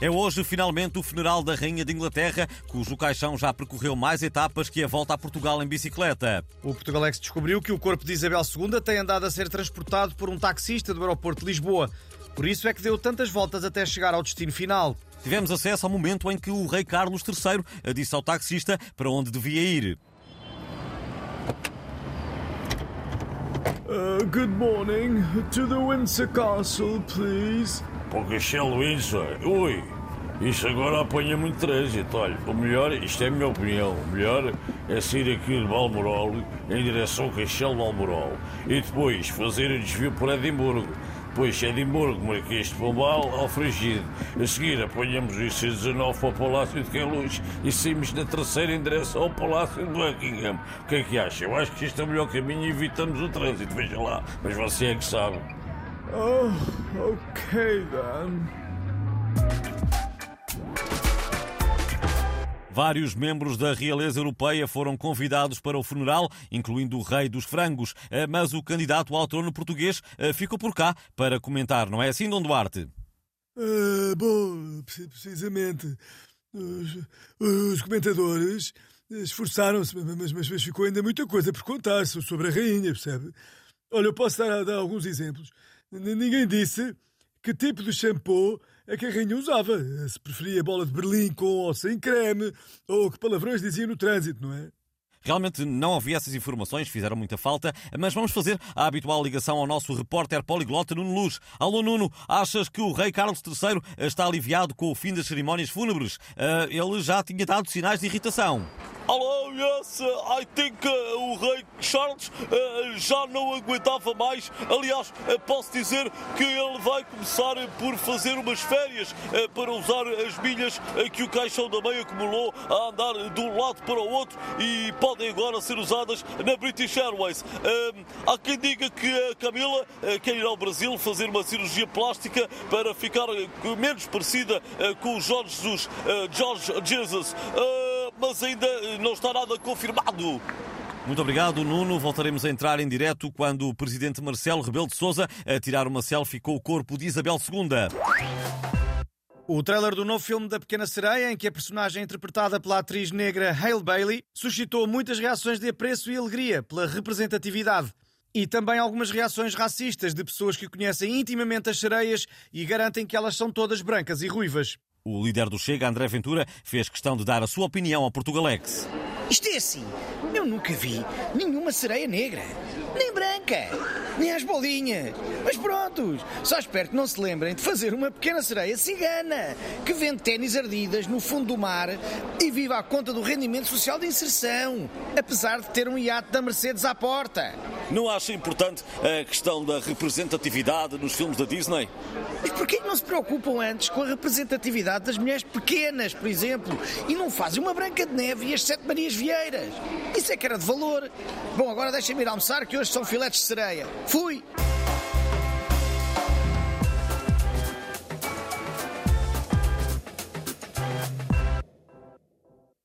É hoje, finalmente, o funeral da Rainha de Inglaterra, cujo caixão já percorreu mais etapas que a volta a Portugal em bicicleta. O Portugalex descobriu que o corpo de Isabel II tem andado a ser transportado por um taxista do aeroporto de Lisboa. Por isso é que deu tantas voltas até chegar ao destino final. Tivemos acesso ao momento em que o rei Carlos III disse ao taxista para onde devia ir. Uh, good morning. To the Windsor Castle, please. Para o Castelo Windsor. Ui, isto agora apanha muito trânsito. Olha, o melhor, isto é a minha opinião, o melhor é sair aqui de Balmoral em direção ao Castelo de Balmoral e depois fazer o desvio por Edimburgo. Depois Edimburgo, Marquês de Pombal, Alfragido. A seguir apanhamos o IC19 para o Palácio de Queluz e saímos na terceira em direção ao Palácio de Buckingham. O que é que acha? Eu acho que este é o melhor caminho e evitamos o trânsito, veja lá. Mas você é que sabe. Oh, okay then. Vários membros da realeza europeia foram convidados para o funeral, incluindo o rei dos frangos, eh, mas o candidato ao trono português eh, ficou por cá para comentar, não é assim, Dom Duarte? Uh, bom, precisamente. Os, os comentadores esforçaram-se, mas, mas, mas, ficou ainda muita coisa por contar sobre a rainha, percebe? Olha, eu posso dar, dar alguns exemplos. Ninguém disse que tipo de shampoo é que a rainha usava. Se preferia bola de Berlim com ou sem creme, ou que palavrões dizia no trânsito, não é? Realmente não havia essas informações, fizeram muita falta, mas vamos fazer a habitual ligação ao nosso repórter poliglota Nuno Luz. Alô Nuno, achas que o rei Carlos III está aliviado com o fim das cerimónias fúnebres? Uh, ele já tinha dado sinais de irritação. Hello, yes, I think uh, o rei Charles uh, já não aguentava mais. Aliás, uh, posso dizer que ele vai começar por fazer umas férias para usar as milhas que o caixão da mãe acumulou a andar de um lado para o outro e podem agora ser usadas na British Airways. há quem diga que a Camila quer ir ao Brasil fazer uma cirurgia plástica para ficar menos parecida com o Jorge Jesus, Jesus mas ainda não está nada confirmado. Muito obrigado, Nuno. Voltaremos a entrar em direto quando o presidente Marcelo Rebelo de Sousa a tirar uma selfie com o corpo de Isabel II. O trailer do novo filme da Pequena Sereia, em que a personagem interpretada pela atriz negra Hale Bailey suscitou muitas reações de apreço e alegria pela representatividade. E também algumas reações racistas de pessoas que conhecem intimamente as sereias e garantem que elas são todas brancas e ruivas. O líder do Chega, André Ventura, fez questão de dar a sua opinião ao Portugalex. Isto é assim, eu nunca vi nenhuma sereia negra, nem branca, nem às bolinhas. Mas prontos, só espero que não se lembrem de fazer uma pequena sereia cigana que vende ténis ardidas no fundo do mar e vive à conta do rendimento social de inserção, apesar de ter um iate da Mercedes à porta. Não acha importante a questão da representatividade nos filmes da Disney? Mas porquê não se preocupam antes com a representatividade das mulheres pequenas, por exemplo, e não fazem uma Branca de Neve e as Sete Marias Vieiras? Isso é que era de valor. Bom, agora deixem-me ir almoçar que hoje são filetes sereia. Fui!